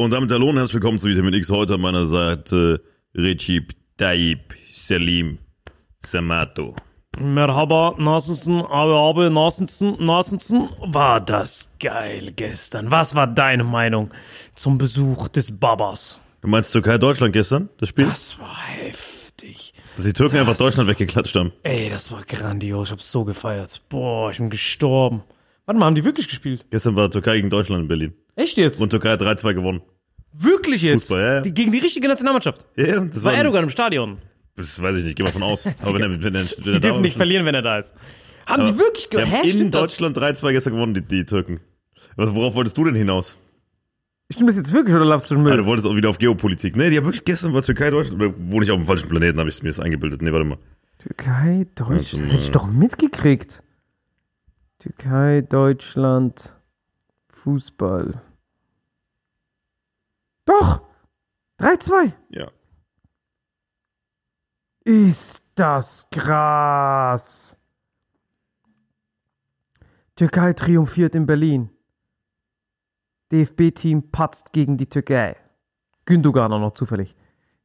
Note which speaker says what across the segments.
Speaker 1: Und damit hallo und herzlich willkommen zu Vitamin X. Heute an meiner Seite Recep Tayyip Selim Samato.
Speaker 2: Merhaba, Nasensen, Abe, Abe, Nasensen, Nasensen. War das geil gestern. Was war deine Meinung zum Besuch des Babas?
Speaker 1: Du meinst Türkei-Deutschland gestern, das Spiel?
Speaker 2: Das war heftig.
Speaker 1: Dass die Türken das, einfach Deutschland weggeklatscht haben.
Speaker 2: Ey, das war grandios. Ich hab's so gefeiert. Boah, ich bin gestorben. Warte mal, haben die wirklich gespielt?
Speaker 1: Gestern war Türkei gegen Deutschland in Berlin.
Speaker 2: Echt jetzt?
Speaker 1: Und Türkei hat 3-2 gewonnen.
Speaker 2: Wirklich jetzt?
Speaker 1: Fußball, ja, ja.
Speaker 2: Die, gegen die richtige Nationalmannschaft.
Speaker 1: Ja, das
Speaker 2: war
Speaker 1: war
Speaker 2: Erdogan im Stadion.
Speaker 1: Das weiß ich nicht, geh mal von aus. Aber wenn er, wenn er, wenn er
Speaker 2: Die dürfen nicht verlieren, wenn er da ist. Haben die wirklich
Speaker 1: haben
Speaker 2: Hä,
Speaker 1: in? Deutschland 3-2 gestern gewonnen, die, die Türken. Was, worauf wolltest du denn hinaus?
Speaker 2: Stimmt das jetzt wirklich oder laufst du schon
Speaker 1: Ah,
Speaker 2: Müll?
Speaker 1: du wolltest auch wieder auf Geopolitik. Nee, die haben wirklich gestern war Türkei, Deutschland. Wohne ich auf dem falschen Planeten, habe ich mir das eingebildet. Nee, warte mal.
Speaker 2: Türkei, Deutschland.
Speaker 1: Also,
Speaker 2: Das hätte ich doch mitgekriegt. Türkei, Deutschland, Fußball. Doch! 3-2.
Speaker 1: Ja.
Speaker 2: Ist das krass. Türkei triumphiert in Berlin. DFB-Team patzt gegen die Türkei. Gündogan auch noch zufällig.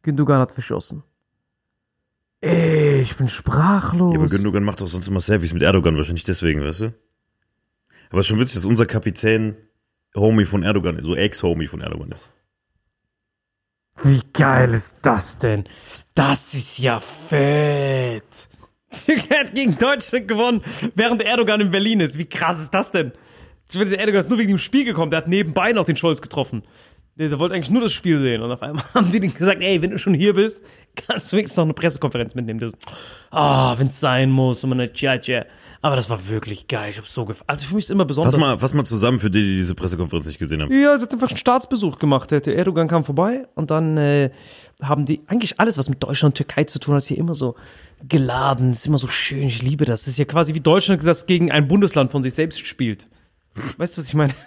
Speaker 2: Gündogan hat verschossen. Ey, ich bin sprachlos.
Speaker 1: Ja, aber Gündogan macht doch sonst immer Selfies mit Erdogan, wahrscheinlich deswegen, weißt du? Aber es ist schon witzig, dass unser Kapitän Homie von Erdogan ist, so Ex-Homie von Erdogan ist.
Speaker 2: Wie geil ist das denn? Das ist ja fett. Türkei hat gegen Deutschland gewonnen, während Erdogan in Berlin ist. Wie krass ist das denn? Der Erdogan ist nur wegen dem Spiel gekommen. Der hat nebenbei noch den Scholz getroffen. Der, wollte eigentlich nur das Spiel sehen. Und auf einmal haben die gesagt, ey, wenn du schon hier bist, kannst du wenigstens noch eine Pressekonferenz mitnehmen. Ah, wenn es sein muss. Und man, tja, tja. Aber das war wirklich geil. Ich hab's so gefallen. Also für mich ist immer besonders.
Speaker 1: Fass mal, fass mal zusammen für die, die diese Pressekonferenz nicht gesehen haben.
Speaker 2: Ja, der hat einfach einen Staatsbesuch gemacht. Der Erdogan kam vorbei und dann äh, haben die eigentlich alles, was mit Deutschland und Türkei zu tun hat, ist hier immer so geladen, ist immer so schön. Ich liebe das. Das ist ja quasi wie Deutschland, das gegen ein Bundesland von sich selbst spielt. Weißt du, was ich meine?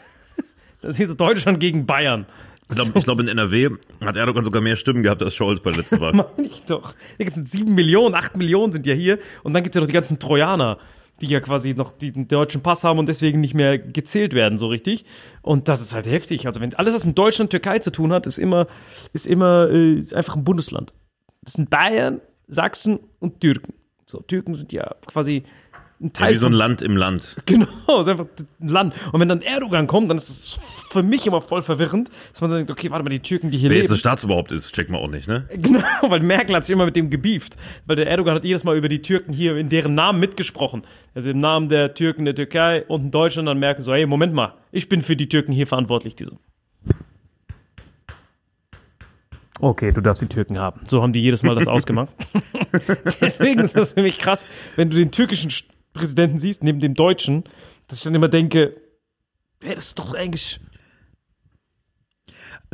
Speaker 2: Das ist hier so Deutschland gegen Bayern.
Speaker 1: Ich glaube, glaub, in NRW hat Erdogan sogar mehr Stimmen gehabt als Scholz bei der letzten Wahl.
Speaker 2: Meine ich doch. Hier sind sieben Millionen, acht Millionen sind ja hier. Und dann gibt es ja noch die ganzen Trojaner, die ja quasi noch den deutschen Pass haben und deswegen nicht mehr gezählt werden, so richtig. Und das ist halt heftig. Also wenn alles, was mit Deutschland, Türkei zu tun hat, ist immer, ist immer äh, ist einfach ein Bundesland. Das sind Bayern, Sachsen und Türken. So, Türken sind ja quasi ein
Speaker 1: Ja,
Speaker 2: Teil
Speaker 1: wie so ein Land im Land.
Speaker 2: Genau, ist einfach ein Land. Und wenn dann Erdogan kommt, dann ist es für mich immer voll verwirrend, dass man dann denkt, okay, warte mal, die Türken, die hier
Speaker 1: Wer
Speaker 2: leben.
Speaker 1: jetzt ein Staatsoberhaupt ist, checkt man auch nicht, ne?
Speaker 2: Genau, weil Merkel hat sich immer mit dem gebieft. Weil der Erdogan hat jedes Mal über die Türken hier in deren Namen mitgesprochen. Also im Namen der Türken der Türkei und in Deutschland dann Merkel so, hey, Moment mal, ich bin für die Türken hier verantwortlich. Die so. Okay, du darfst die Türken haben. So haben die jedes Mal das ausgemacht. Deswegen ist das für mich krass, wenn du den türkischen Sch- Präsidenten siehst, neben dem deutschen, dass ich dann immer denke, hey, das ist doch eigentlich.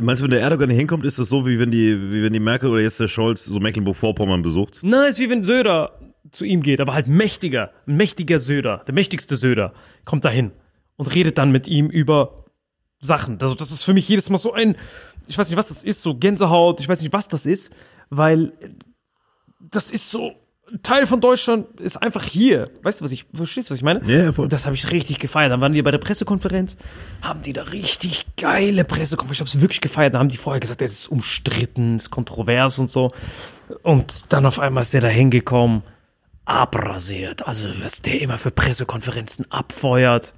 Speaker 1: Meinst du, wenn der Erdogan hinkommt, ist das so, wie wenn die, wie wenn die Merkel oder jetzt der Scholz so Mecklenburg-Vorpommern besucht?
Speaker 2: Na, ist wie wenn Söder zu ihm geht, aber halt mächtiger. Ein mächtiger Söder, der mächtigste Söder, kommt dahin und redet dann mit ihm über Sachen. Also, das ist für mich jedes Mal so ein, ich weiß nicht, was das ist, so Gänsehaut, ich weiß nicht, was das ist, weil das ist so, Teil von Deutschland ist einfach hier. Weißt du, was ich, verstehst du, was ich meine?
Speaker 1: Ja, ja, voll.
Speaker 2: Und das habe ich richtig gefeiert. Dann waren die bei der Pressekonferenz, haben die da richtig geile Pressekonferenz. Ich habe es wirklich gefeiert. Dann haben die vorher gesagt, es ist umstritten, es ist kontrovers und so. Und dann auf einmal ist der da hingekommen, abrasiert. Also, was der immer für Pressekonferenzen abfeuert.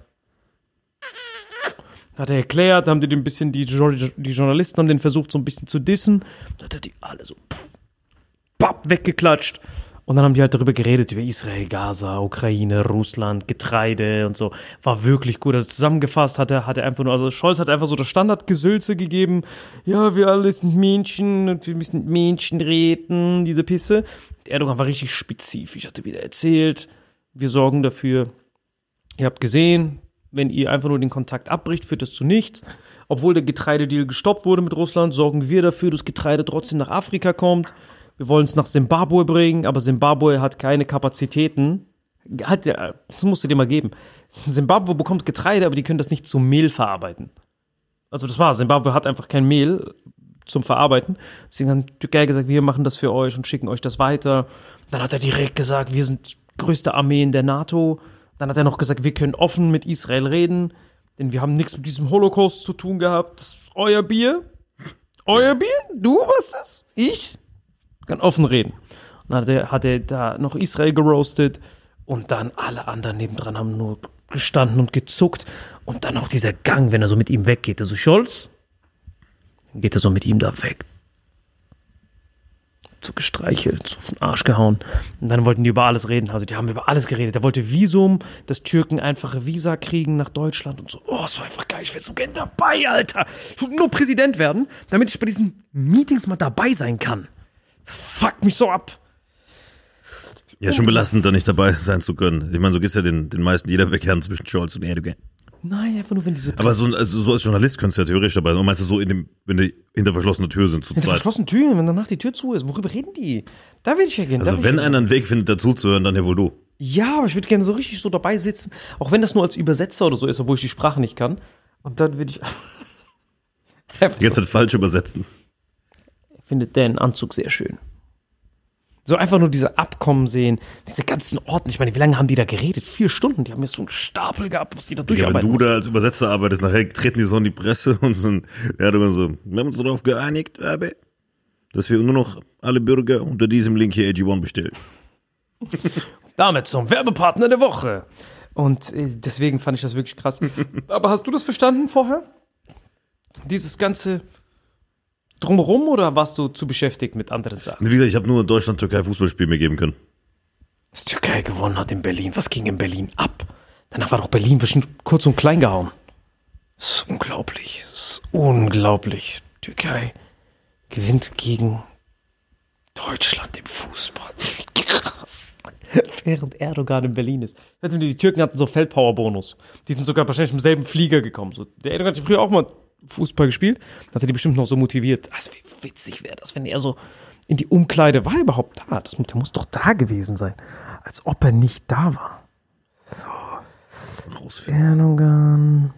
Speaker 2: Hat er erklärt, haben die ein bisschen, die, die Journalisten haben den versucht, so ein bisschen zu dissen. Dann hat er die alle so papp, weggeklatscht. Und dann haben die halt darüber geredet, über Israel, Gaza, Ukraine, Russland, Getreide und so. War wirklich gut. Also zusammengefasst hat er, hat er einfach nur, also Scholz hat einfach so das Standardgesülze gegeben. Ja, wir alle sind Menschen und wir müssen Menschen reden, diese Pisse. Erdogan war richtig spezifisch, hatte wieder erzählt, wir sorgen dafür, Ihr habt gesehen, wenn ihr einfach nur den Kontakt abbricht, führt das zu nichts. Obwohl der Getreidedeal gestoppt wurde mit Russland, sorgen wir dafür, dass Getreide trotzdem nach Afrika kommt. Wir wollen es nach Simbabwe bringen, aber Simbabwe hat keine Kapazitäten. Ja, das musst du dir mal geben. Simbabwe bekommt Getreide, aber die können das nicht zu Mehl verarbeiten. Also das war, Simbabwe hat einfach kein Mehl zum Verarbeiten. Deswegen haben die Türkei gesagt, wir machen das für euch und schicken euch das weiter. Dann hat er direkt gesagt, wir sind größte Armee in der NATO. Dann hat er noch gesagt, wir können offen mit Israel reden, denn wir haben nichts mit diesem Holocaust zu tun gehabt. Euer Bier? Euer Bier? Du was das? Ich? Kann offen reden. Und dann hat er, er da noch Israel geroastet und dann alle anderen nebendran haben nur gestanden und gezuckt. Und dann auch dieser Gang, wenn er so mit ihm weggeht. Also Scholz, dann geht er so mit ihm da weg. So gestreichelt, so auf den Arsch gehauen. Und dann wollten die über alles reden. Also die haben über alles geredet. Der wollte Visum, dass Türken einfache Visa kriegen nach Deutschland und so. Oh, das war einfach geil. Ich wäre so gern dabei, Alter. Ich will nur Präsident werden, damit ich bei diesen Meetings mal dabei sein kann. Fuck mich so ab.
Speaker 1: Ja, schon belastend, da nicht dabei sein zu können. Ich meine, so geht's ja den, den meisten jeder Wegkehren zwischen Scholz und Erdogan.
Speaker 2: Nein, einfach nur, wenn diese
Speaker 1: Aber so, also so als Journalist könntest du ja theoretisch dabei sein. Und meinst du so in dem, wenn die hinter verschlossener Tür sind zu
Speaker 2: Hinter
Speaker 1: zweit?
Speaker 2: verschlossenen Türen, wenn danach die Tür zu ist. Worüber reden die? Da will ich ja gerne. da
Speaker 1: Also wenn
Speaker 2: ja
Speaker 1: einer einen Weg findet, dazu zu hören, dann ja wohl du.
Speaker 2: Ja, aber ich würde gerne so richtig so dabei sitzen, auch wenn das nur als Übersetzer oder so ist, obwohl ich die Sprache nicht kann. Und dann würde ich. Einfach so,
Speaker 1: Zeit falsch übersetzen.
Speaker 2: Findet den Anzug sehr schön. So einfach nur diese Abkommen sehen, diese ganzen Orten. Ich meine, wie lange haben die da geredet? Vier Stunden. Die haben jetzt so einen Stapel gehabt, was die da
Speaker 1: Ja, wenn
Speaker 2: durcharbeiten
Speaker 1: du da als Übersetzer arbeitest, nachher treten die so in die Presse und sind, ja, du so, wir haben uns darauf geeinigt, Abe, dass wir nur noch alle Bürger unter diesem Link hier AG1 bestellen.
Speaker 2: Damit zum Werbepartner der Woche. Und äh, deswegen fand ich das wirklich krass. Aber hast du das verstanden vorher? Dieses ganze Drumherum oder warst du zu beschäftigt mit anderen Sachen?
Speaker 1: Wie gesagt, ich habe nur Deutschland-Türkei-Fußballspiel mir geben können.
Speaker 2: dass Türkei gewonnen hat in Berlin. Was ging in Berlin ab? Danach war doch Berlin bestimmt kurz und klein gehauen. Das ist unglaublich. Das ist unglaublich. Türkei gewinnt gegen Deutschland im Fußball. Krass. Während Erdogan in Berlin ist. Die Türken hatten so Feldpower-Bonus. Die sind sogar wahrscheinlich im selben Flieger gekommen. Der Erdogan hat früher auch mal Fußball gespielt. Hat er die bestimmt noch so motiviert. Also wie witzig wäre das, wenn er so in die Umkleide war er überhaupt da. Das, der muss doch da gewesen sein. Als ob er nicht da war.
Speaker 1: Rausfinden.
Speaker 2: Erdogan.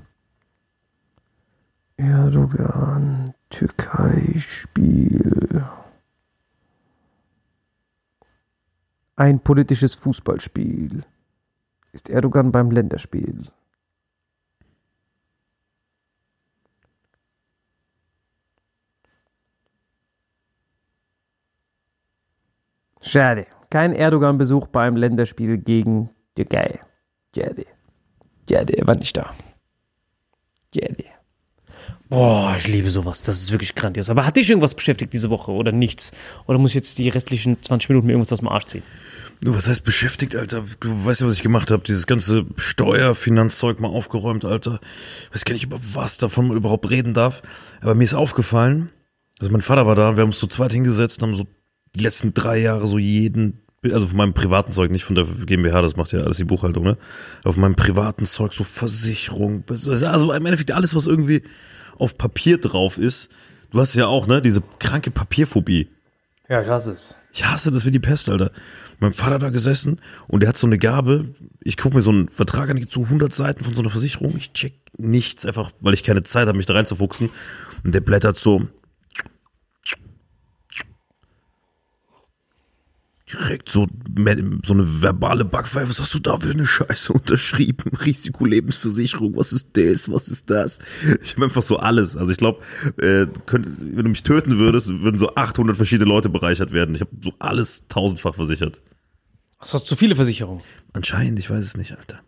Speaker 2: Erdogan. Türkei-Spiel. Ein politisches Fußballspiel. Ist Erdogan beim Länderspiel? Schade. Kein Erdogan-Besuch beim Länderspiel gegen Türkei. Schade. Schade, er war nicht da. Schade. Boah, ich liebe sowas. Das ist wirklich grandios. Aber hat dich irgendwas beschäftigt diese Woche oder nichts? Oder muss ich jetzt die restlichen 20 Minuten mir irgendwas aus dem Arsch ziehen?
Speaker 1: Du, was heißt beschäftigt, Alter? Du weißt ja, was ich gemacht habe. Dieses ganze Steuerfinanzzeug mal aufgeräumt, Alter. Ich weiß gar nicht, über was davon man überhaupt reden darf. Aber mir ist aufgefallen, also mein Vater war da, wir haben uns zu zweit hingesetzt und haben so die letzten drei Jahre so jeden, also von meinem privaten Zeug, nicht von der GmbH, das macht ja alles die Buchhaltung, ne? Auf meinem privaten Zeug, so Versicherung, also im Endeffekt alles, was irgendwie auf Papier drauf ist. Du hast ja auch, ne, diese kranke Papierphobie.
Speaker 2: Ja, das ist.
Speaker 1: Ich hasse das wie die Pest, Alter. Mein Vater da gesessen und der hat so eine Gabe. Ich gucke mir so einen Vertrag an, zu 100 Seiten von so einer Versicherung. Ich check nichts, einfach weil ich keine Zeit habe, mich da reinzufuchsen. Und der blättert so. Direkt so, so eine verbale Backpfeife. Was hast du da für eine Scheiße unterschrieben? Risikolebensversicherung, was ist das? Was ist das? Ich habe einfach so alles. Also ich glaube, äh, wenn du mich töten würdest, würden so 800 verschiedene Leute bereichert werden. Ich habe so alles tausendfach versichert.
Speaker 2: Was hast du zu viele Versicherungen?
Speaker 1: Anscheinend, ich weiß es nicht, Alter.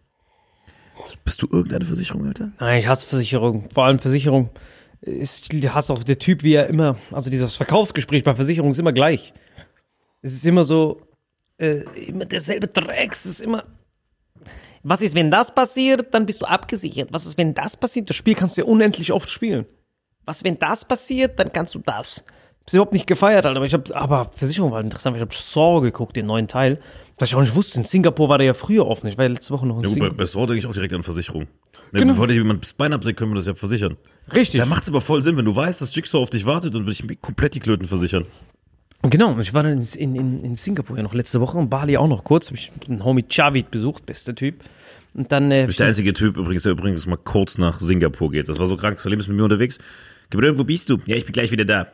Speaker 1: Bist du irgendeine Versicherung, Alter?
Speaker 2: Nein, ich hasse Versicherung. Vor allem Versicherung ist, ich hasse auch der Typ, wie er immer, also dieses Verkaufsgespräch bei Versicherung ist immer gleich. Es ist immer so, äh, immer derselbe Dreck. Es ist immer, was ist, wenn das passiert, dann bist du abgesichert. Was ist, wenn das passiert? Das Spiel kannst du ja unendlich oft spielen. Was, wenn das passiert, dann kannst du das. Hab's überhaupt nicht gefeiert, Alter. Aber ich hab, aber Versicherung war interessant. weil Ich habe Saw geguckt, den neuen Teil. Was ich auch nicht wusste. In Singapur war der ja früher offen. Ich war ja letzte Woche noch in
Speaker 1: Ja, gut, bei,
Speaker 2: Singapur.
Speaker 1: bei Store denke ich auch direkt an Versicherung. Ne,
Speaker 2: Genau.
Speaker 1: Bevor dir jemand das Bein absägt, können wir das ja versichern.
Speaker 2: Richtig.
Speaker 1: Da macht es aber voll Sinn, wenn du weißt, dass Jigsaw auf dich wartet, dann würde ich komplett die Klöten versichern.
Speaker 2: Genau, ich war dann in, in, in Singapur ja noch letzte Woche und Bali auch noch kurz. Hab ich einen Homie Chavid besucht, bester Typ. Und dann, äh,
Speaker 1: Du bist der einzige Typ übrigens, der übrigens mal kurz nach Singapur geht. Das war so krank. Salim ist mit mir unterwegs. Gabriel, wo bist du? Ja, ich bin gleich wieder da.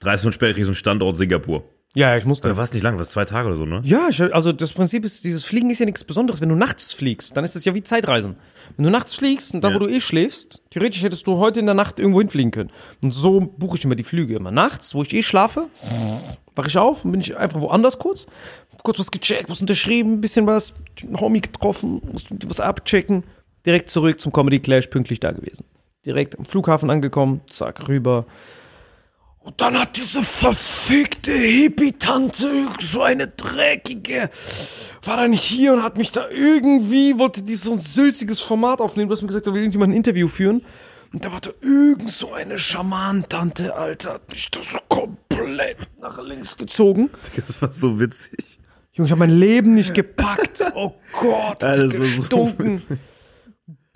Speaker 1: 30 Minuten später krieg ich so einen Standort Singapur.
Speaker 2: Ja, ich musste.
Speaker 1: Da war es nicht lang, was zwei Tage oder so, ne?
Speaker 2: Ja, ich, also das Prinzip ist, dieses Fliegen ist ja nichts Besonderes. Wenn du nachts fliegst, dann ist das ja wie Zeitreisen. Wenn du nachts fliegst und da,
Speaker 1: Ja.
Speaker 2: wo du eh schläfst, theoretisch hättest du heute in der Nacht irgendwo hinfliegen können. Und so buche ich immer die Flüge immer. Nachts, wo ich eh schlafe, wache ich auf und bin ich einfach woanders kurz. Kurz was gecheckt, was unterschrieben, ein bisschen was, einen Homie getroffen, musste was abchecken. Direkt zurück zum Comedy Clash, pünktlich da gewesen. Direkt am Flughafen angekommen, zack, rüber. Und dann hat diese verfickte Hippie-Tante, so eine dreckige, war dann hier und hat mich da irgendwie, wollte die so ein sülziges Format aufnehmen. Du hast mir gesagt, da will irgendjemand ein Interview führen. Und da war da irgend so eine Schamanentante, Alter, hat mich da so komplett nach links gezogen.
Speaker 1: Das war so witzig.
Speaker 2: Junge, ich habe mein Leben nicht gepackt. Oh Gott,
Speaker 1: Alter,
Speaker 2: die
Speaker 1: das war so witzig.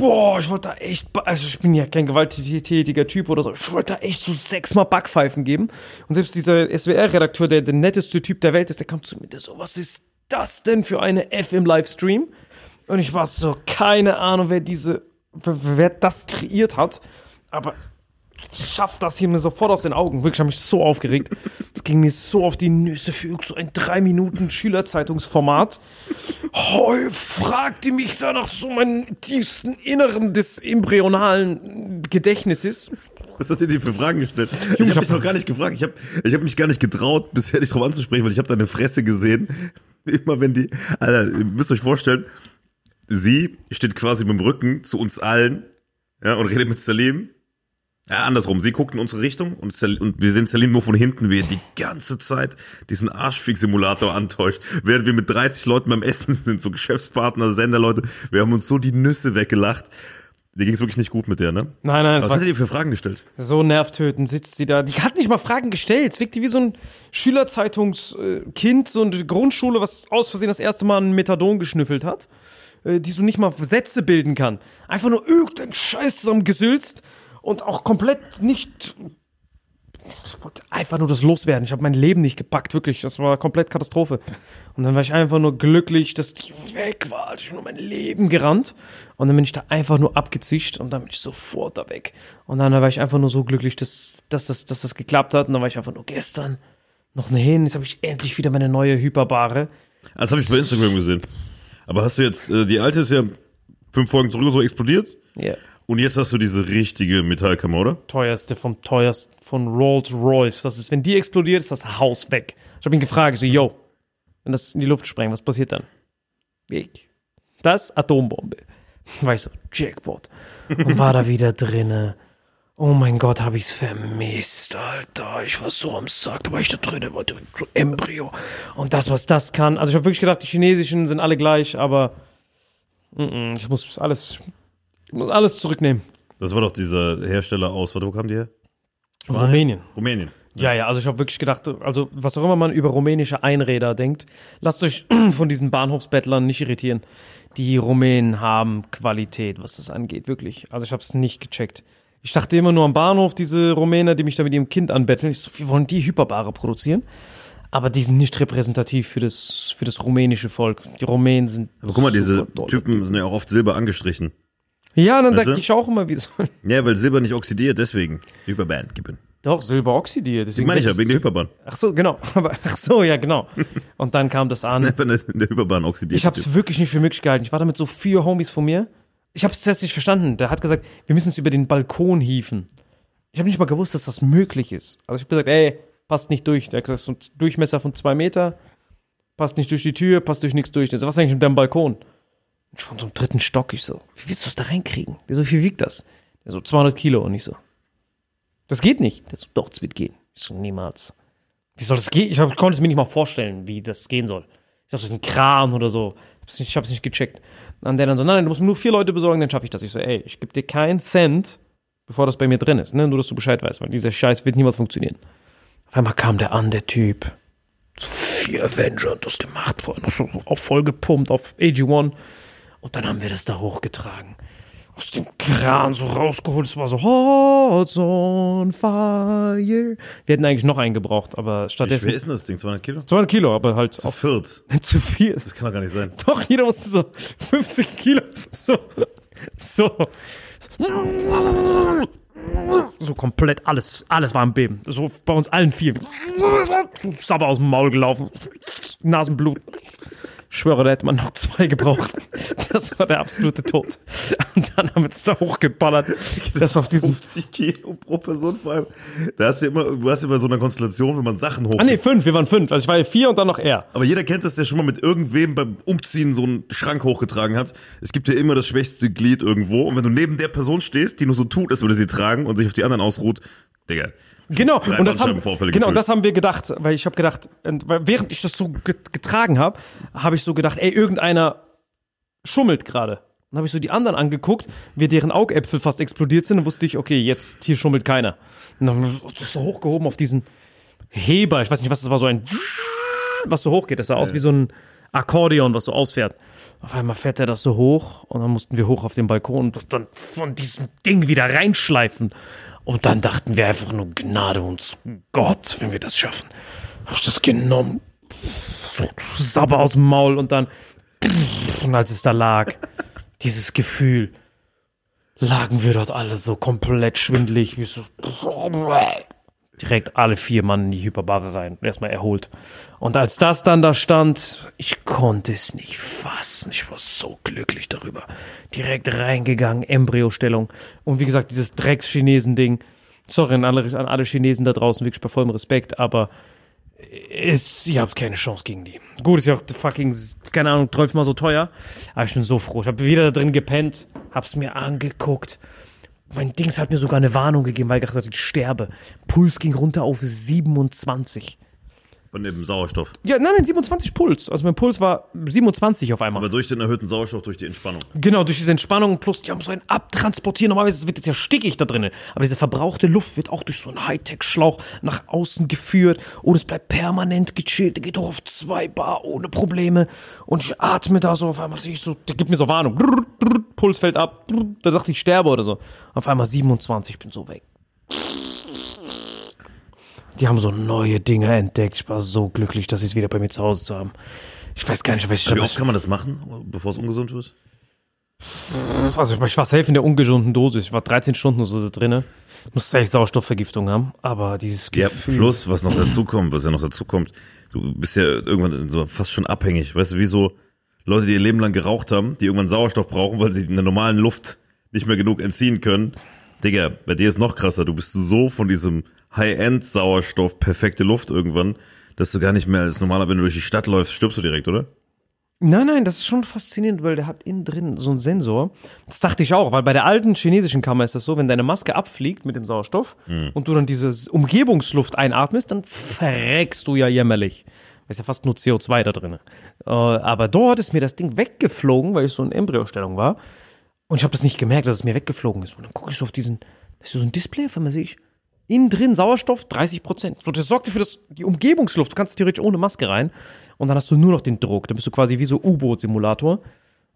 Speaker 2: Boah, ich wollte da echt, also ich bin ja kein gewalttätiger Typ oder so, ich wollte da echt so sechsmal Backpfeifen geben. Und selbst dieser SWR-Redakteur, der der netteste Typ der Welt ist, der kam zu mir, der so, was ist das denn für eine F im Livestream? Und ich war so, keine Ahnung, wer diese, wer, wer das kreiert hat, aber schaff das hier mir sofort aus den Augen. Wirklich, ich habe mich so aufgeregt. Es ging mir so auf die Nüsse für so ein drei Minuten Schülerzeitungsformat. Heu fragte mich da nach so meinem tiefsten Inneren des embryonalen Gedächtnisses.
Speaker 1: Was hat ihr dir für Fragen gestellt? Ich
Speaker 2: ich
Speaker 1: habe
Speaker 2: hab-
Speaker 1: mich noch gar nicht gefragt. Ich habe ich hab mich gar nicht getraut, bisher dich drauf anzusprechen, weil ich habe deine Fresse gesehen. Immer wenn die, Alter, ihr müsst euch vorstellen, sie steht quasi mit dem Rücken zu uns allen ja, und redet mit Salim. Ja, andersrum. Sie guckt in unsere Richtung und, und wir sehen Salim nur von hinten, wie er die ganze Zeit diesen Arschfick-Simulator antäuscht. Während wir mit 30 Leuten beim Essen sind, so Geschäftspartner, Senderleute. Wir haben uns so die Nüsse weggelacht. Dir ging es wirklich nicht gut mit der, ne?
Speaker 2: Nein, nein,
Speaker 1: Was hat ihr für Fragen gestellt?
Speaker 2: so nervtötend, sitzt sie da. Die hat nicht mal Fragen gestellt. Es wirkt die wie so ein Schülerzeitungskind, so eine Grundschule, was aus Versehen das erste Mal ein Methadon geschnüffelt hat, äh, die so nicht mal Sätze bilden kann. Einfach nur irgendein Scheiß zusammengesülzt und auch komplett nicht. Ich wollte einfach nur das loswerden. Ich habe mein Leben nicht gepackt, wirklich. Das war komplett Katastrophe. Und dann war ich einfach nur glücklich, dass die weg war. Also ich bin nur mein Leben gerannt. Und dann bin ich da einfach nur abgezischt und dann bin ich sofort da weg. Und dann war ich einfach nur so glücklich, dass, dass, das, dass das geklappt hat. Und dann war ich einfach nur gestern noch ne hin. Jetzt habe ich endlich wieder meine neue Hyperbare.
Speaker 1: Das habe ich bei Instagram gesehen. Aber hast du jetzt, äh, die alte ist ja fünf Folgen zurück so explodiert.
Speaker 2: Ja.
Speaker 1: Und jetzt hast du diese richtige Metallkammer, oder?
Speaker 2: Teuerste vom teuersten von Rolls Royce. Das ist, wenn die explodiert, ist das Haus weg. Ich habe ihn gefragt, so, yo, wenn das in die Luft sprengt, was passiert dann? Weg. Das Atombombe. War ich so, Jackpot. Und war da wieder drinne. Oh mein Gott, habe ich's vermisst, Alter. Ich war so am Sack, da war ich da drinne, war so Embryo. Und das, was das kann. Also ich habe wirklich gedacht, die chinesischen sind alle gleich, aber mm, mm, ich muss alles, ich muss alles zurücknehmen.
Speaker 1: Das war doch dieser Hersteller aus, warte, wo kam die her?
Speaker 2: Rumänien.
Speaker 1: Rumänien.
Speaker 2: Ja, ja, also ich habe wirklich gedacht, also was auch immer man über rumänische Einräder denkt, lasst euch von diesen Bahnhofsbettlern nicht irritieren. Die Rumänen haben Qualität, was das angeht, wirklich. Also ich habe es nicht gecheckt. Ich dachte immer nur am Bahnhof, diese Rumäner, die mich da mit ihrem Kind anbetteln. Ich so, wir wollen die Hyperbare produzieren. Aber die sind nicht repräsentativ für das, für das rumänische Volk. Die Rumänen sind.
Speaker 1: Aber guck mal, diese
Speaker 2: doll.
Speaker 1: Typen sind ja auch oft Silber angestrichen.
Speaker 2: Ja, dann
Speaker 1: Weißt
Speaker 2: denke
Speaker 1: du?
Speaker 2: ich auch immer, wie so.
Speaker 1: Ja, weil Silber nicht oxidiert, deswegen. Hyperbahn geben.
Speaker 2: Doch, Silber oxidiert.
Speaker 1: Ich
Speaker 2: Deswegen
Speaker 1: meine ich ja,
Speaker 2: ist
Speaker 1: wegen der Hyperbahn.
Speaker 2: Ach so, genau. Aber, ach so, ja, genau. Und dann kam das an.
Speaker 1: Wenn der in der Hyperbahn oxidiert.
Speaker 2: Ich habe es wirklich nicht für möglich gehalten. Ich war da mit so vier Homies von mir. Ich habe es zuerst nicht verstanden. Der hat gesagt, wir müssen es über den Balkon hieven. Ich habe nicht mal gewusst, dass das möglich ist. Also ich habe gesagt, ey, passt nicht durch. Der hat gesagt, so ein Durchmesser von zwei Meter, passt nicht durch die Tür, passt durch nichts durch. Ich so, was ist eigentlich mit deinem Balkon? Von so einem dritten Stock. Ich so, wie willst du das da reinkriegen? So, viel wiegt das? Der so, 200 Kilo. Und ich so, das geht nicht. Der so, doch, das wird gehen. Ich so, niemals. Wie soll das gehen? Ich konnte es mir nicht mal vorstellen, wie das gehen soll. Ich dachte, das ist ein Kran oder so. Ich habe es nicht gecheckt. Und der dann so, nein, nein, du musst mir nur vier Leute besorgen, dann schaffe ich das. Ich so, ey, ich gebe dir keinen Cent, bevor das bei mir drin ist. Ne? Nur, dass du Bescheid weißt, weil dieser Scheiß wird niemals funktionieren. Auf einmal kam der an, der Typ. So vier Avenger hat das gemacht, noch so auf voll gepumpt auf AG1. Und dann haben wir das da hochgetragen. Aus dem Kran so rausgeholt. Es war so Hearts on fire. Wir hätten eigentlich noch einen gebraucht, aber
Speaker 1: Wie schwer
Speaker 2: stattdessen
Speaker 1: ist denn das Ding? 200 Kilo?
Speaker 2: 200 Kilo, aber halt
Speaker 1: Zu
Speaker 2: auf
Speaker 1: viert.
Speaker 2: zu viel.
Speaker 1: Das kann doch gar nicht sein.
Speaker 2: Doch, jeder musste so 50 Kilo. So. So. So komplett alles. Alles war im Beben. So bei uns allen vier. Sabber aus dem Maul gelaufen. Nasenblut. Ich schwöre, da hätte man noch zwei gebraucht. Das war der absolute Tod. Und dann haben wir es da hochgeballert. Das auf diesen.
Speaker 1: 50 Kilo pro Person vor allem. Da hast du immer, du hast immer so eine Konstellation, wenn man Sachen hoch.
Speaker 2: Ah, nee, fünf. Wir waren fünf. Also ich war ja vier und dann noch er.
Speaker 1: Aber jeder kennt das, der schon mal mit irgendwem beim Umziehen so einen Schrank hochgetragen hat. Es gibt ja immer das schwächste Glied irgendwo. Und wenn du neben der Person stehst, die nur so tut, als würde sie tragen und sich auf die anderen ausruht, Digga,
Speaker 2: Genau, und das haben, genau,
Speaker 1: gefühlt.
Speaker 2: das haben wir gedacht, weil ich habe gedacht, während ich das so get- getragen habe, habe ich so gedacht, ey, irgendeiner schummelt gerade. Dann habe ich so die anderen angeguckt, wie deren Augäpfel fast explodiert sind, und wusste ich, okay, jetzt hier schummelt keiner. Und dann wir das so hochgehoben auf diesen Heber, ich weiß nicht, was das war, so ein was so hochgeht. Das sah aus wie so ein Akkordeon, was so ausfährt. Auf einmal fährt er das so hoch und dann mussten wir hoch auf den Balkon und das dann von diesem Ding wieder reinschleifen. Und dann dachten wir einfach nur Gnade uns Gott, wenn wir das schaffen. Hab ich das genommen, so Sabber aus dem Maul und dann und als es da lag, dieses Gefühl, lagen wir dort alle so komplett schwindelig, wie so direkt alle vier Mann in die Hyperbare rein. Erstmal erholt. Und als das dann da stand, ich konnte es nicht fassen. Ich war so glücklich darüber. Direkt reingegangen, Embryostellung. Und wie gesagt, dieses Drecks-Chinesen-Ding. Sorry an alle, an alle Chinesen da draußen, wirklich bei vollem Respekt, aber ist, ihr habt keine Chance gegen die. Gut, ist ja auch fucking, keine Ahnung, 12 mal so teuer. Aber ich bin so froh. Ich habe wieder da drin gepennt, hab's mir angeguckt. Mein Dings hat mir sogar eine Warnung gegeben, weil ich gedacht habe, ich sterbe. Puls ging runter auf 27.
Speaker 1: Von dem Sauerstoff.
Speaker 2: Ja, nein, nein, 27 Puls. Also mein Puls war 27 auf einmal.
Speaker 1: Aber durch den erhöhten Sauerstoff, durch die Entspannung.
Speaker 2: Genau, durch diese Entspannung plus die haben so ein Abtransportieren. Normalerweise wird es ja stickig da drinnen. Aber diese verbrauchte Luft wird auch durch so einen Hightech-Schlauch nach außen geführt. Und es bleibt permanent gechillt. Der geht doch auf zwei Bar ohne Probleme. Und ich atme da so auf einmal, sehe ich so, der gibt mir so Warnung. Puls fällt ab. Da dachte ich, ich sterbe oder so. Auf einmal 27, ich bin so weg. Die haben so neue Dinge entdeckt. Ich war so glücklich, dass sie es wieder bei mir zu Hause zu haben. Ich weiß gar nicht, was ich
Speaker 1: Wie oft kann man das machen, bevor es ungesund wird?
Speaker 2: Also ich war safe in der ungesunden Dosis. Ich war 13 Stunden oder so da drin. Muss safe Sauerstoffvergiftung haben. Aber dieses
Speaker 1: Ja,
Speaker 2: Gefühl.
Speaker 1: plus, was noch dazu kommt, was ja noch dazu kommt, du bist ja irgendwann so fast schon abhängig. Weißt du, wie so Leute, die ihr Leben lang geraucht haben, die irgendwann Sauerstoff brauchen, weil sie in der normalen Luft nicht mehr genug entziehen können. Digga, bei dir ist noch krasser. Du bist so von diesem High-End-Sauerstoff, perfekte Luft irgendwann, dass du gar nicht mehr als normaler, wenn du durch die Stadt läufst, stirbst du direkt, oder?
Speaker 2: Nein, nein, das ist schon faszinierend, weil der hat innen drin so einen Sensor. Das dachte ich auch, weil bei der alten chinesischen Kammer ist das so, wenn deine Maske abfliegt mit dem Sauerstoff und du dann diese Umgebungsluft einatmest, dann verreckst du ja jämmerlich. Weil ist ja fast nur CO2 da drin. Äh, aber dort ist mir das Ding weggeflogen, weil ich so in Embryostellung war. Und ich habe das nicht gemerkt, dass es mir weggeflogen ist. Und dann gucke ich so auf diesen, das ist so ein Display, auf einmal sehe ich, innen drin Sauerstoff 30 Prozent. So, das sorgt dafür, dass die Umgebungsluft, du kannst theoretisch ohne Maske rein und dann hast du nur noch den Druck. Dann bist du quasi wie so U-Boot-Simulator.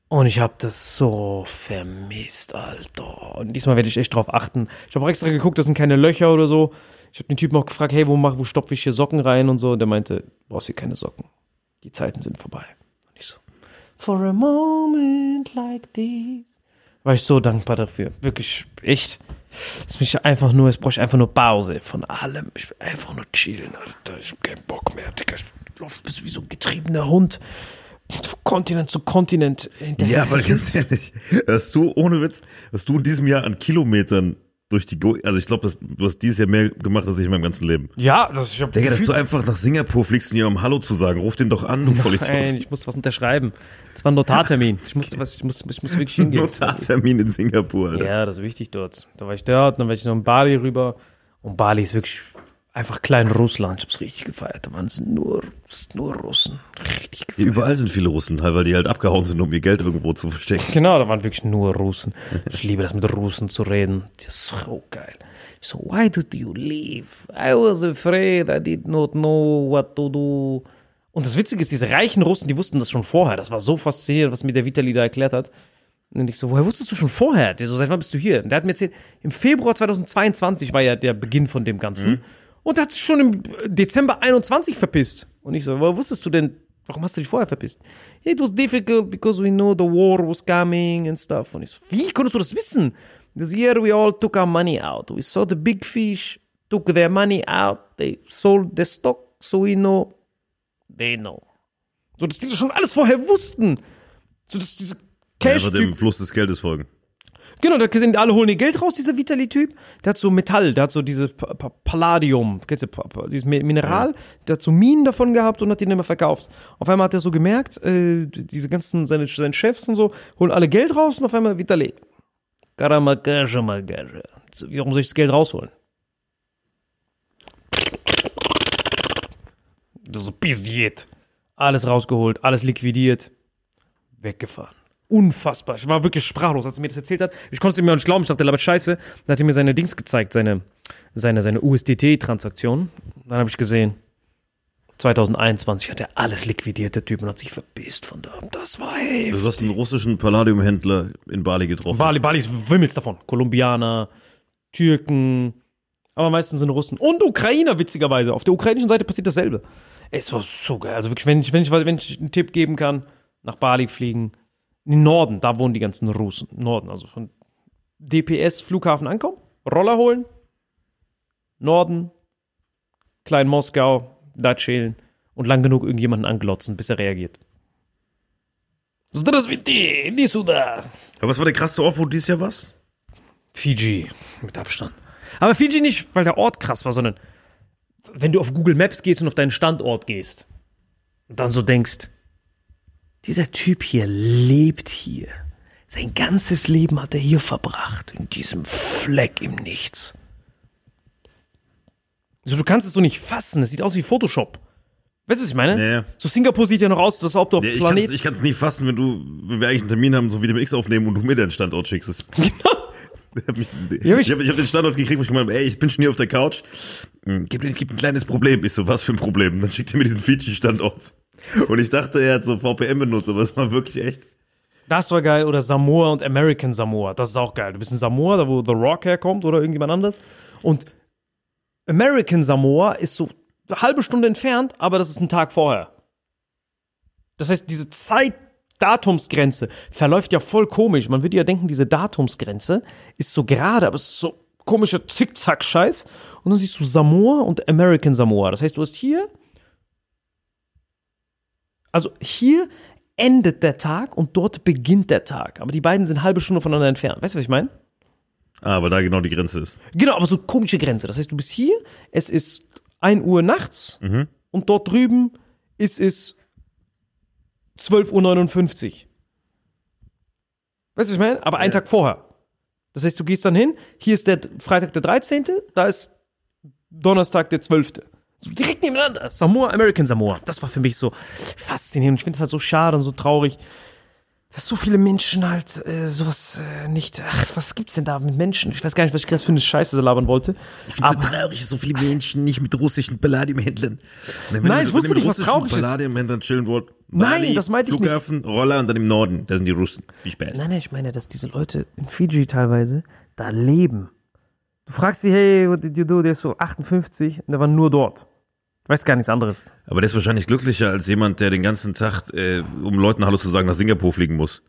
Speaker 2: Und ich habe das so vermisst, Alter. Und diesmal werde ich echt drauf achten. Ich habe auch extra geguckt, das sind keine Löcher oder so. Ich habe den Typen auch gefragt, hey, wo, mach, wo stopfe ich hier Socken rein und so. Und der meinte, brauchst hier keine Socken. Die Zeiten sind vorbei. Und ich so, for a moment like this. War ich so dankbar dafür. Wirklich, echt. Es mich einfach nur, es brauche ich einfach nur Pause von allem. Ich will einfach nur chillen, Alter. Ich habe keinen Bock mehr, Digga. Ich laufe wie so ein getriebener Hund. Von Kontinent zu Kontinent.
Speaker 1: Ja, aber ganz ehrlich, hast du, ohne Witz, hast du in diesem Jahr an Kilometern durch die, Go also ich glaube, du hast dieses Jahr mehr gemacht als ich in meinem ganzen Leben.
Speaker 2: Ja, das ich hab
Speaker 1: Digga, dass du einfach nach Singapur fliegst, um jemandem Hallo zu sagen. Ruf den doch an, du Vollidiot.
Speaker 2: Nein, ich musste was unterschreiben. Das war ein Notartermin. Ich musste was, ich muss, ich muss wirklich hingehen.
Speaker 1: Notartermin in Singapur, Alter.
Speaker 2: Ja, das ist wichtig dort. Da war ich dort, dann war ich noch in Bali rüber. Und Bali ist wirklich einfach klein Russland. Ich hab's richtig gefeiert. Da waren es nur, es nur Russen. Richtig gefeiert.
Speaker 1: überall sind viele Russen, halt, weil die halt abgehauen sind, um ihr Geld irgendwo zu verstecken.
Speaker 2: Genau, da waren wirklich nur Russen. Ich liebe das mit Russen zu reden. Das ist so geil. So, why did you leave? I was afraid, I did not know what to do. Und das Witzige ist, diese reichen Russen, die wussten das schon vorher. Das war so faszinierend, was mir der Vitali da erklärt hat. Und ich so, woher wusstest du schon vorher? Der so, seit wann bist du hier? Und der hat mir erzählt, im Februar 2022 war ja der Beginn von dem Ganzen. Und der hat sich schon im Dezember 21 verpisst. Und ich so, woher wusstest du denn, warum hast du dich vorher verpisst? It was difficult because we know the war was coming and stuff. Und ich so, wie konntest du das wissen? This year we all took our money out. We saw the big fish, took their money out, they sold the stock, so we know, they know. So, dass die schon alles vorher wussten. So, dass diese
Speaker 1: Einfach dem
Speaker 2: Cash-Typ
Speaker 1: Fluss des Geldes folgen.
Speaker 2: Genau, da sind alle holen ihr Geld raus, dieser Vitali-Typ. Der hat so Metall, der hat so diese Pa- Pa- Palladium, kennst du, dieses Mi- Mineral, der hat so Minen davon gehabt und hat die nicht mehr verkauft. Auf einmal hat er so gemerkt, äh, diese ganzen, seine, seine Chefs und so, holen alle Geld raus und auf einmal Vitali. Karamakaja, Magaja. So, Warum soll ich das Geld rausholen? So pizdiet. Alles rausgeholt, alles liquidiert, weggefahren. Unfassbar. Ich war wirklich sprachlos, als er mir das erzählt hat. Ich konnte es mir auch nicht glauben. Ich dachte, der labert scheiße. Dann hat er mir seine Dings gezeigt, seine, seine, seine USDT-Transaktion. Dann habe ich gesehen, 2021 hat er alles liquidiert, der Typ, und hat sich verpisst von da. Das war heftig.
Speaker 1: Du hast einen russischen Palladiumhändler in Bali getroffen.
Speaker 2: Bali, Bali ist wimmels davon. Kolumbianer, Türken, aber meistens sind Russen. Und Ukrainer, witzigerweise. Auf der ukrainischen Seite passiert dasselbe. Es war so geil. Also wirklich, wenn ich, wenn ich, wenn ich einen Tipp geben kann, nach Bali fliegen. In den Norden, da wohnen die ganzen Russen. Norden, also von DPS, Flughafen ankommen, Roller holen, Norden, Klein Moskau, da chillen und lang genug irgendjemanden anglotzen, bis er reagiert. Здравствуйте, иди сюда.
Speaker 1: Aber was war der krasseste Ort, wo du dieses Jahr warst?
Speaker 2: Fiji, mit Abstand. Aber Fiji nicht, weil der Ort krass war, sondern wenn du auf Google Maps gehst und auf deinen Standort gehst und dann so denkst, dieser Typ hier lebt hier. Sein ganzes Leben hat er hier verbracht, in diesem Fleck im Nichts. Also du kannst es so nicht fassen, es sieht aus wie Photoshop. Weißt du, was ich meine?
Speaker 1: Ja.
Speaker 2: So Singapur sieht ja noch aus, als ob du auf
Speaker 1: Ja, ich kann es nie fassen, wenn du, wenn wir eigentlich einen Termin haben, so wie dem X aufnehmen und du mir deinen Standort schickst. Das- Ich habe
Speaker 2: Ja,
Speaker 1: hab, hab den Standort gekriegt, wo ich gemeint habe, ey, ich bin schon hier auf der Couch. Hm, Gibt, es gibt ein kleines Problem. Ich so, was für ein Problem? Dann schickt er mir diesen Fiji-Standort. Und ich dachte, er hat so VPN benutzt, aber es war wirklich echt.
Speaker 2: Das war geil. Oder Samoa und American Samoa. Das ist auch geil. Du bist in Samoa, da wo The Rock herkommt oder irgendjemand anders. Und American Samoa ist so eine halbe Stunde entfernt, aber das ist ein Tag vorher. Das heißt, diese Zeit-Datumsgrenze verläuft ja voll komisch. Man würde ja denken, diese Datumsgrenze ist so gerade, aber es ist so komischer Zickzack-Scheiß. Und dann siehst du Samoa und American Samoa. Das heißt, du hast hier. Also hier endet der Tag und dort beginnt der Tag. Aber die beiden sind eine halbe Stunde voneinander entfernt. Weißt du, was ich meine?
Speaker 1: Ah, aber da genau die Grenze ist.
Speaker 2: Genau, aber so komische Grenze. Das heißt, du bist hier, es ist 1 Uhr nachts und dort drüben ist es 12.59 Uhr. Weißt du, was ich meine? Aber einen Tag vorher. Das heißt, du gehst dann hin, hier ist der Freitag der 13., da ist Donnerstag der 12. So direkt nebeneinander. Samoa, American Samoa. Das war für mich so faszinierend. Ich finde es halt so schade und so traurig, dass so viele Menschen halt äh, sowas äh, nicht. Ach, was gibt's denn da mit Menschen? Ich weiß gar nicht, was ich gerade für eine Scheiße labern wollte.
Speaker 1: Ich finde es so traurig, dass so viele Menschen nicht mit russischen Palladiumhändlern. Wenn
Speaker 2: Nein,
Speaker 1: ihr-
Speaker 2: ich
Speaker 1: wenn
Speaker 2: wusste
Speaker 1: ihr mit
Speaker 2: nicht, was
Speaker 1: russischen
Speaker 2: traurig ist.
Speaker 1: Palladiumhändlern chillen wollt.
Speaker 2: Nein, das meinte ich nicht.
Speaker 1: Flughafen, Roller und dann im Norden. Da sind die Russen. Viel Spaß.
Speaker 2: Nein, nein, ich meine, dass diese Leute in Fiji teilweise da leben. Du fragst sie, hey, what did you do? Der ist so 58 und der war nur dort. Du weißt gar nichts anderes.
Speaker 1: Aber der ist wahrscheinlich glücklicher als jemand, der den ganzen Tag, äh, um Leuten Hallo zu sagen, nach Singapur fliegen muss.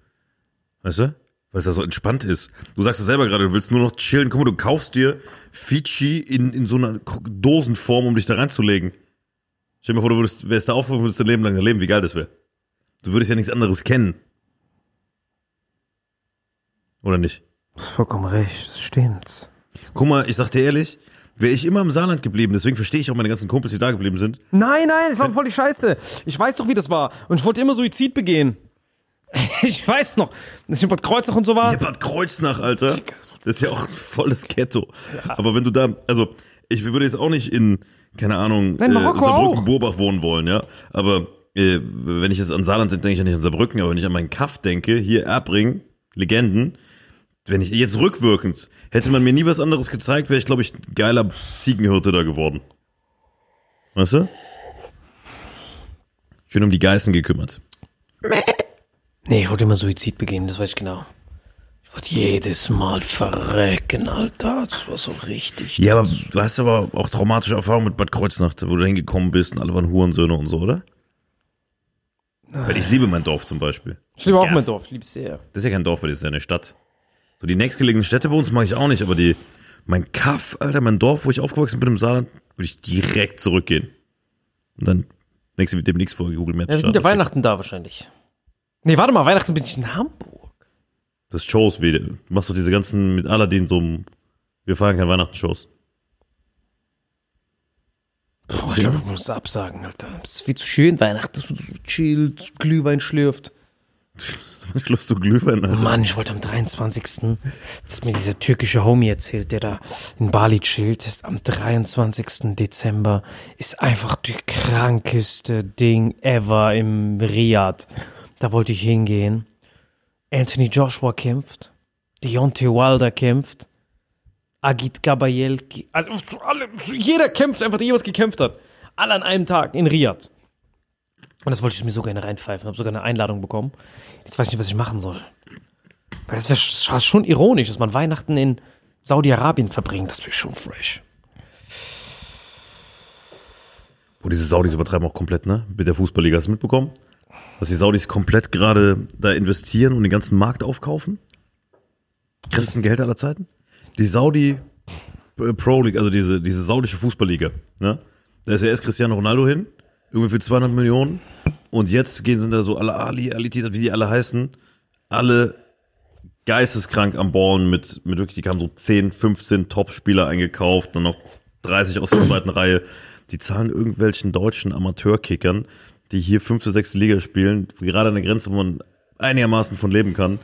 Speaker 1: Weißt du? Weil es da so entspannt ist. Du sagst es selber gerade, du willst nur noch chillen. Guck mal, du kaufst dir Fiji in, in so einer Dosenform, um dich da reinzulegen. Stell dir mal vor, du würdest, wärst da aufgewacht, würdest dein Leben lang leben, wie geil das wäre. Du würdest ja nichts anderes kennen. Oder nicht?
Speaker 2: Du hast vollkommen recht, das stimmt.
Speaker 1: Guck mal, ich sag dir ehrlich, wäre ich immer im Saarland geblieben, deswegen verstehe ich auch meine ganzen Kumpels, die da geblieben sind.
Speaker 2: Nein, nein, das war voll die Scheiße. Ich weiß doch, wie das war. Und ich wollte immer Suizid begehen. Ich weiß noch, dass ich in Bad Kreuznach und so war.
Speaker 1: Ja, Bad Kreuznach, Alter. Das ist ja auch volles Ghetto. Aber wenn du da, also ich würde jetzt auch nicht in, keine Ahnung,
Speaker 2: Nein, Marokko
Speaker 1: Saarbrücken,
Speaker 2: auch.
Speaker 1: Burbach wohnen wollen, ja. Aber äh, wenn ich jetzt an Saarland denke, denke ich ja nicht an Saarbrücken, aber wenn ich an meinen Kaff denke, hier Erbring, Legenden, wenn ich jetzt rückwirkend, hätte man mir nie was anderes gezeigt, wäre ich, glaube ich, ein geiler Ziegenhirte da geworden. Weißt du? Schön um die Geißen gekümmert.
Speaker 2: Nee, ich wollte immer Suizid begehen, das weiß ich genau. Wollte jedes Mal verrecken, Alter. Das war so richtig.
Speaker 1: Ja, aber du hast aber auch traumatische Erfahrungen mit Bad Kreuznach, wo du hingekommen bist und alle waren Hurensöhne und so, oder? Weil ich liebe mein Dorf zum Beispiel.
Speaker 2: Ich liebe auch
Speaker 1: Ja.
Speaker 2: mein Dorf, ich liebe es sehr.
Speaker 1: Das ist ja kein Dorf, weil das ist ja eine Stadt. So die nächstgelegenen Städte bei uns mag ich auch nicht, aber die, mein Kaff, Alter, mein Dorf, wo ich aufgewachsen bin im Saarland, würde ich direkt zurückgehen. Und dann denkst du mit dem nichts vor Google Maps.
Speaker 2: Ja, wir sind ja. Weihnachten da wahrscheinlich. Nee, warte mal, Weihnachten bin ich in Hamburg.
Speaker 1: Das ist Shows, wie, du machst doch diese ganzen mit Aladdin so, wir feiern keine Weihnachtsshows.
Speaker 2: Boah, ich glaube, ich muss absagen, Alter. Das ist viel zu schön, Weihnachten, so chillt, Glühwein schlürft.
Speaker 1: Schluss zu Glühwein, Alter.
Speaker 2: Mann, ich wollte am 23. Das hat mir dieser türkische Homie erzählt, der da in Bali chillt. Ist am 23. Dezember ist einfach die krankeste Ding ever im Riyadh. Da wollte ich hingehen. Anthony Joshua kämpft. Deontay Wilder kämpft. Agit Gabayel. Also alle, jeder kämpft einfach, der jemals gekämpft hat. Alle an einem Tag in Riyadh. Und das wollte ich mir so gerne reinpfeifen. Habe sogar eine Einladung bekommen. Jetzt weiß ich nicht, was ich machen soll. Weil das wäre schon ironisch, dass man Weihnachten in Saudi-Arabien verbringt. Das wäre schon fresh.
Speaker 1: Wo diese Saudis übertreiben auch komplett, ne? Mit der Fußballliga. Hast du mitbekommen? Dass die Saudis komplett gerade da investieren und den ganzen Markt aufkaufen? Krassesten Geld aller Zeiten? Die Saudi äh, Pro League, also diese, diese saudische Fußballliga, ne? Da ist ja erst Cristiano Ronaldo hin, irgendwie für 200 Millionen. Und jetzt gehen sind da so alle Ali, Ali, wie die alle heißen, alle geisteskrank am Ballen mit, mit wirklich, die haben so 10, 15 Top-Spieler eingekauft, dann noch 30 aus der zweiten Reihe. Die zahlen irgendwelchen deutschen Amateurkickern, die hier fünfte, sechste Liga spielen, gerade an der Grenze, wo man einigermaßen von leben kann,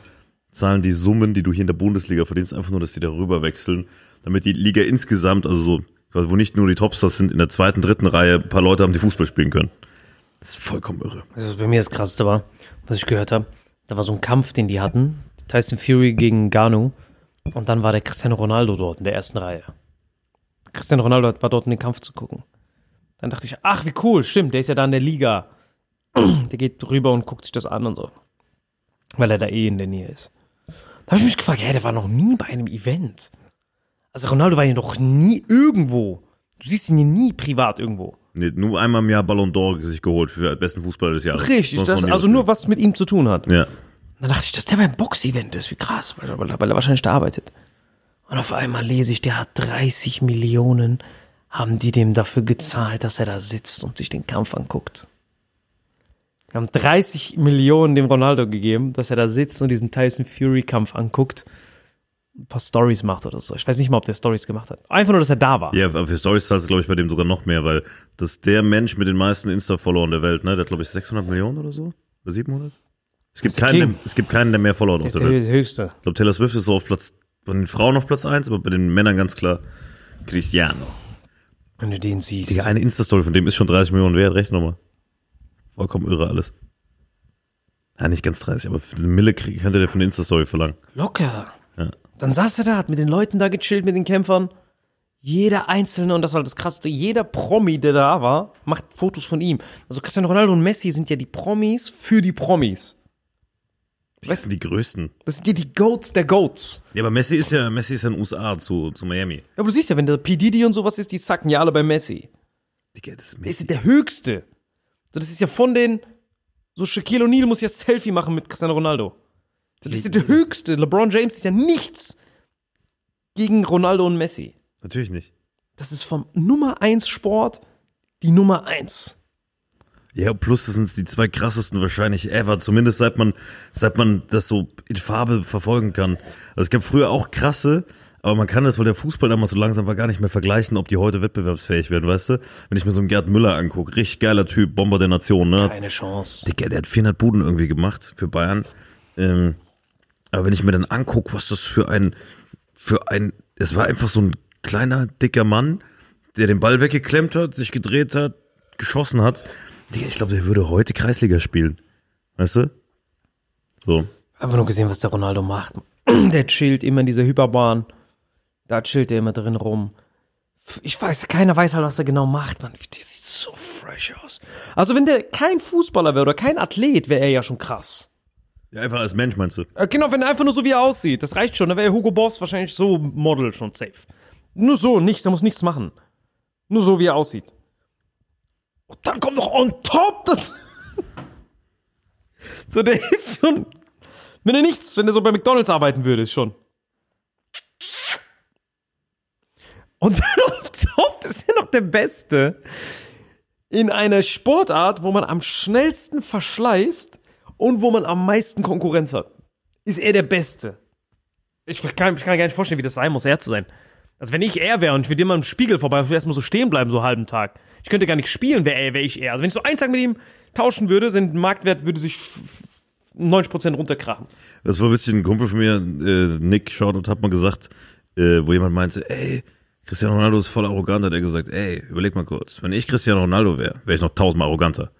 Speaker 1: zahlen die Summen, die du hier in der Bundesliga verdienst, einfach nur, dass die darüber wechseln, damit die Liga insgesamt, also so, wo nicht nur die Topstars sind, in der zweiten, dritten Reihe ein paar Leute haben, die Fußball spielen können. Das ist vollkommen irre.
Speaker 2: Also was bei mir das Krasseste war, was ich gehört habe, da war so ein Kampf, den die hatten. Tyson Fury gegen Ganu. Und dann war der Cristiano Ronaldo dort in der ersten Reihe. Cristiano Ronaldo war dort in den Kampf zu gucken. Dann dachte ich, ach, wie cool, stimmt, der ist ja da in der Liga. Der geht rüber und guckt sich das an und so. Weil er da eh in der Nähe ist. Da habe ich mich gefragt, hä, der war noch nie bei einem Event. Also Ronaldo war ja noch nie irgendwo. Du siehst ihn ja nie privat irgendwo.
Speaker 1: Nee, nur einmal im Jahr Ballon d'Or sich geholt für besten Fußballer des Jahres.
Speaker 2: Richtig, das, also nur was mit ihm zu tun hat.
Speaker 1: Ja.
Speaker 2: Dann dachte ich, dass der beim Box-Event ist. Wie krass, weil, weil, weil er wahrscheinlich da arbeitet. Und auf einmal lese ich, der hat 30 Millionen, haben die dem dafür gezahlt, dass er da sitzt und sich den Kampf anguckt. Wir haben 30 Millionen dem Ronaldo gegeben, dass er da sitzt und diesen Tyson Fury-Kampf anguckt, ein paar Stories macht oder so. Ich weiß nicht mal, ob der Stories gemacht hat. Einfach nur, dass er da war.
Speaker 1: Ja, aber für Stories zahlst du, glaube ich, bei dem sogar noch mehr, weil das ist der Mensch mit den meisten Insta-Followern der Welt, ne? Der hat, glaube ich, 600 Millionen oder so? Oder 700? Es gibt, keinen, der, es gibt keinen, der mehr Follower hat
Speaker 2: Der
Speaker 1: auf
Speaker 2: ist
Speaker 1: der
Speaker 2: der höchste.
Speaker 1: Ich glaube, Taylor Swift ist so auf Platz, bei den Frauen auf Platz 1, aber bei den Männern ganz klar Cristiano.
Speaker 2: Wenn du den siehst.
Speaker 1: Digga, eine Insta-Story von dem ist schon 30 Millionen wert, recht nochmal. Vollkommen irre alles. Ja, nicht ganz 30, aber für eine Mille krieg- könnte der für eine Insta-Story verlangen.
Speaker 2: Locker.
Speaker 1: Ja.
Speaker 2: Dann saß er da, hat mit den Leuten da gechillt, mit den Kämpfern. Jeder Einzelne, und das war das Krasseste, jeder Promi, der da war, macht Fotos von ihm. Also Cristiano Ronaldo und Messi sind ja die Promis für die Promis.
Speaker 1: Die sind die größten.
Speaker 2: Das sind ja die Goats der Goats.
Speaker 1: Ja, aber Messi ist ja, Messi ist ja in den USA zu, zu Miami.
Speaker 2: Ja, aber du siehst ja, wenn der P. Diddy und sowas ist, die sacken ja alle bei Messi.
Speaker 1: Digga, das ist
Speaker 2: Der
Speaker 1: Messi.
Speaker 2: ist der Höchste. So, das ist ja von den, so Shaquille O'Neal muss ja Selfie machen mit Cristiano Ronaldo. Das ist ja der Höchste. LeBron James ist ja nichts gegen Ronaldo und Messi.
Speaker 1: Natürlich nicht.
Speaker 2: Das ist vom Nummer 1 Sport die Nummer 1.
Speaker 1: Ja, plus das sind die zwei krassesten wahrscheinlich ever, zumindest seit man, seit man das so in Farbe verfolgen kann. Also es gab früher auch krasse, aber man kann das, weil der Fußball damals so langsam war, gar nicht mehr vergleichen, ob die heute wettbewerbsfähig werden, weißt du? Wenn ich mir so einen Gerd Müller angucke, richtig geiler Typ, Bomber der Nation, ne?
Speaker 2: Keine Chance.
Speaker 1: Digga, der hat 400 Buden irgendwie gemacht für Bayern. Ähm, aber wenn ich mir dann angucke, was das für ein, für ein, es war einfach so ein kleiner, dicker Mann, der den Ball weggeklemmt hat, sich gedreht hat, geschossen hat. Digga, ich glaube, der würde heute Kreisliga spielen. Weißt du? So.
Speaker 2: Einfach nur gesehen, was der Ronaldo macht. Der chillt immer in dieser Hyperbahn. Da chillt er immer drin rum. Ich weiß, keiner weiß halt, was er genau macht, man. Der sieht so fresh aus. Also, wenn der kein Fußballer wäre oder kein Athlet, wäre er ja schon krass.
Speaker 1: Ja, einfach als Mensch, meinst du?
Speaker 2: Äh, Genau, wenn er einfach nur so wie er aussieht, das reicht schon. Da wäre Hugo Boss wahrscheinlich so Model schon safe. Nur so, nichts, er muss nichts machen. Nur so, wie er aussieht. Und dann kommt noch on top das. so, der ist schon. Wenn er nichts, wenn er so bei McDonalds arbeiten würde, ist schon. Und top ist er noch der Beste in einer Sportart, wo man am schnellsten verschleißt und wo man am meisten Konkurrenz hat. Ist er der Beste. Ich kann, ich kann gar nicht vorstellen, wie das sein muss, er zu sein. Also wenn ich er wäre und ich würde immer im Spiegel vorbei, würde ich erstmal so stehen bleiben, so einen halben Tag. Ich könnte gar nicht spielen, wäre er, wäre ich er. Also wenn ich so einen Tag mit ihm tauschen würde, sein Marktwert würde sich f- f- 90% runterkrachen.
Speaker 1: Das war witzig, ein Kumpel von mir, äh, Nick Shoutout, hat mal gesagt, äh, wo jemand meinte, ey, Cristiano Ronaldo ist voll arrogant, hat er gesagt, ey, überleg mal kurz, wenn ich Cristiano Ronaldo wäre, wäre ich noch tausendmal arroganter.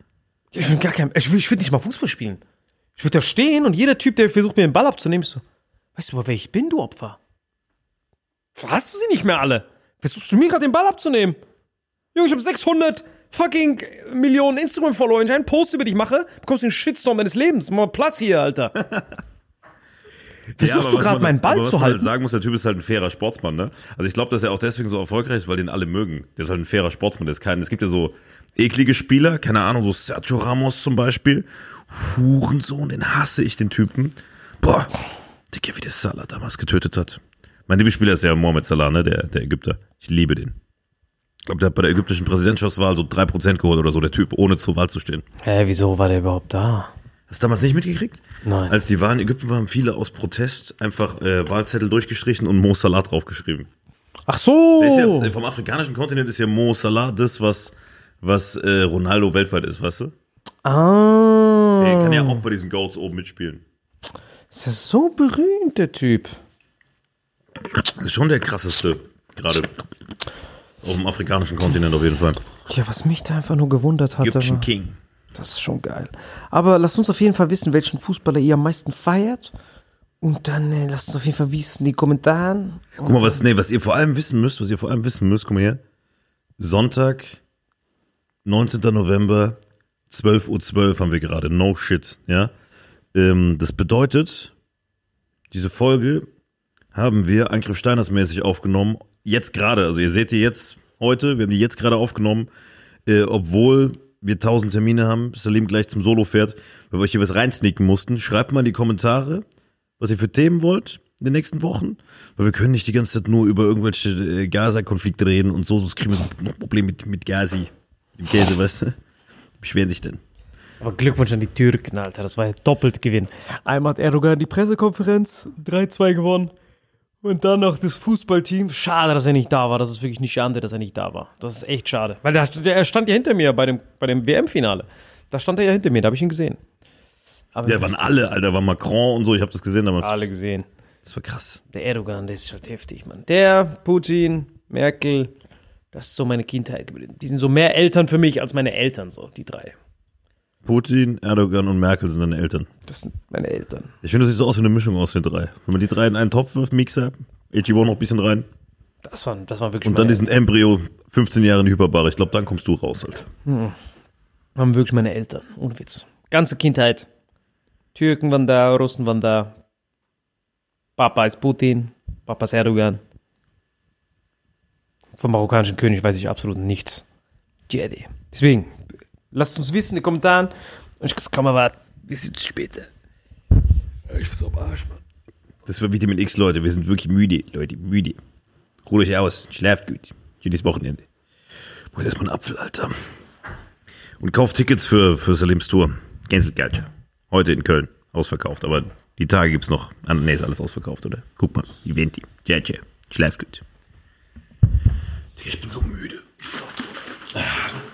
Speaker 2: Ich will gar kein, ich will, ich will nicht mal Fußball spielen. Ich würde da stehen und jeder Typ, der versucht, mir den Ball abzunehmen, ist so, weißt du mal, wer ich bin, du Opfer? Hast du sie nicht mehr alle? Versuchst du mir gerade den Ball abzunehmen? Junge, ich habe 600 fucking Millionen Instagram-Follower. Wenn ich einen Post über dich mache, bekommst du den Shitstorm deines Lebens. Mal Platz hier, Alter. Versuchst
Speaker 1: aber
Speaker 2: du gerade meinen Ball
Speaker 1: aber was
Speaker 2: zu
Speaker 1: man halt
Speaker 2: halten?
Speaker 1: sagen muss, der Typ ist halt ein fairer Sportsmann, ne? Also ich glaube, dass er auch deswegen so erfolgreich ist, weil den alle mögen. Der ist halt ein fairer Sportsmann. Der ist kein, es gibt ja so eklige Spieler, keine Ahnung, so Sergio Ramos zum Beispiel. Hurensohn, den hasse ich, den Typen. Boah, Digga, wie der Salah damals getötet hat. Mein Lieblingsspieler ist ja Mohamed Salah, ne? Der, der Ägypter. Ich liebe den. Ich glaube, der hat bei der ägyptischen Präsidentschaftswahl so 3% geholt oder so, der Typ, ohne zur Wahl zu stehen.
Speaker 2: Hä, wieso war der überhaupt da?
Speaker 1: Hast du damals nicht mitgekriegt?
Speaker 2: Nein.
Speaker 1: Als die Wahlen in Ägypten waren, viele aus Protest einfach äh, Wahlzettel durchgestrichen und Mo Salah draufgeschrieben.
Speaker 2: Ach so.
Speaker 1: Der ist ja, äh, vom afrikanischen Kontinent ist ja Mo Salah das, was, was äh, Ronaldo weltweit ist, weißt du?
Speaker 2: ah.
Speaker 1: Der kann ja auch bei diesen Goats oben mitspielen.
Speaker 2: Ist ja so berühmt, der Typ.
Speaker 1: Das ist schon der krasseste, gerade auf dem afrikanischen Kontinent auf jeden Fall.
Speaker 2: Ja, was mich da einfach nur gewundert hat,
Speaker 1: Egyptian King.
Speaker 2: Das ist schon geil. Aber lasst uns auf jeden Fall wissen, welchen Fußballer ihr am meisten feiert. Und dann äh, lasst uns auf jeden Fall wissen in die Kommentaren.
Speaker 1: Guck mal, was, nee, was ihr vor allem wissen müsst, was ihr vor allem wissen müsst, guck mal her. Sonntag, 19. November, 12.12 Uhr haben wir gerade. No shit, ja. Ähm, das bedeutet, diese Folge haben wir Angriff Steiners mäßig aufgenommen. Jetzt gerade, also ihr seht die jetzt heute, wir haben die jetzt gerade aufgenommen, äh, obwohl wir tausend Termine haben, Salim gleich zum Solo fährt, weil wir euch hier was reinsneaken mussten. Schreibt mal in die Kommentare, was ihr für Themen wollt in den nächsten Wochen. Weil wir können nicht die ganze Zeit nur über irgendwelche äh, Gaza-Konflikte reden und so, sonst kriegen wir noch Probleme mit, mit Gazi. Im Käse, weißt du? Beschweren sich denn.
Speaker 2: Aber Glückwunsch an die Türken, Alter. Das war ja doppelt Gewinn. Einmal hat Erdogan die Pressekonferenz 3-2 gewonnen. Und dann noch das Fußballteam. Schade, dass er nicht da war. Das ist wirklich nicht schade, dass er nicht da war. Das ist echt schade. Weil der, der, er stand ja hinter mir bei dem, bei dem WM-Finale. Da stand er ja hinter mir, da habe ich ihn gesehen. Aber
Speaker 1: Ja, waren alle, Alter, war Macron und so, ich habe das gesehen damals.
Speaker 2: alle gesehen.
Speaker 1: Das war krass.
Speaker 2: Der Erdogan, der ist halt heftig, Mann. Der, Putin, Merkel, das ist so meine Kindheit geblieben. Die sind so mehr Eltern für mich als meine Eltern, so, die drei.
Speaker 1: Putin, Erdogan und Merkel sind deine Eltern.
Speaker 2: Das sind meine Eltern.
Speaker 1: Ich finde, das sieht so aus wie eine Mischung aus den drei. Wenn man die drei in einen Topf wirft, Mixer, HGO noch ein bisschen rein
Speaker 2: Das waren, das waren wirklich
Speaker 1: und dann diesen Embryo 15 Jahre in die Hyperbare. Ich glaube, dann kommst du raus, Alter.
Speaker 2: waren wirklich meine Eltern. Ohne Witz. Ganze Kindheit. Türken waren da, Russen waren da. Papa ist Putin, Papa ist Erdogan. Vom marokkanischen König weiß ich absolut nichts. Jedi. Deswegen, lasst uns wissen in den Kommentaren. Und ich kann mal warten. Bis jetzt später.
Speaker 1: Ich bin so am Arsch, Mann. Das war Vitamin X, Leute. Wir sind wirklich müde, Leute. Müde. Ruht euch aus. Schlaft gut. Jedes Wochenende. Wollt erstmal einen Apfel, Alter. Und kauft Tickets für, für Salims Tour. Cancel Culture. Heute in Köln. Ausverkauft. Aber die Tage gibt's noch. Ah, nee, ist alles ausverkauft, oder? Guck mal. Eventi. Tja, tja. Schlaft gut. Digga, ich bin so müde. Ich brauch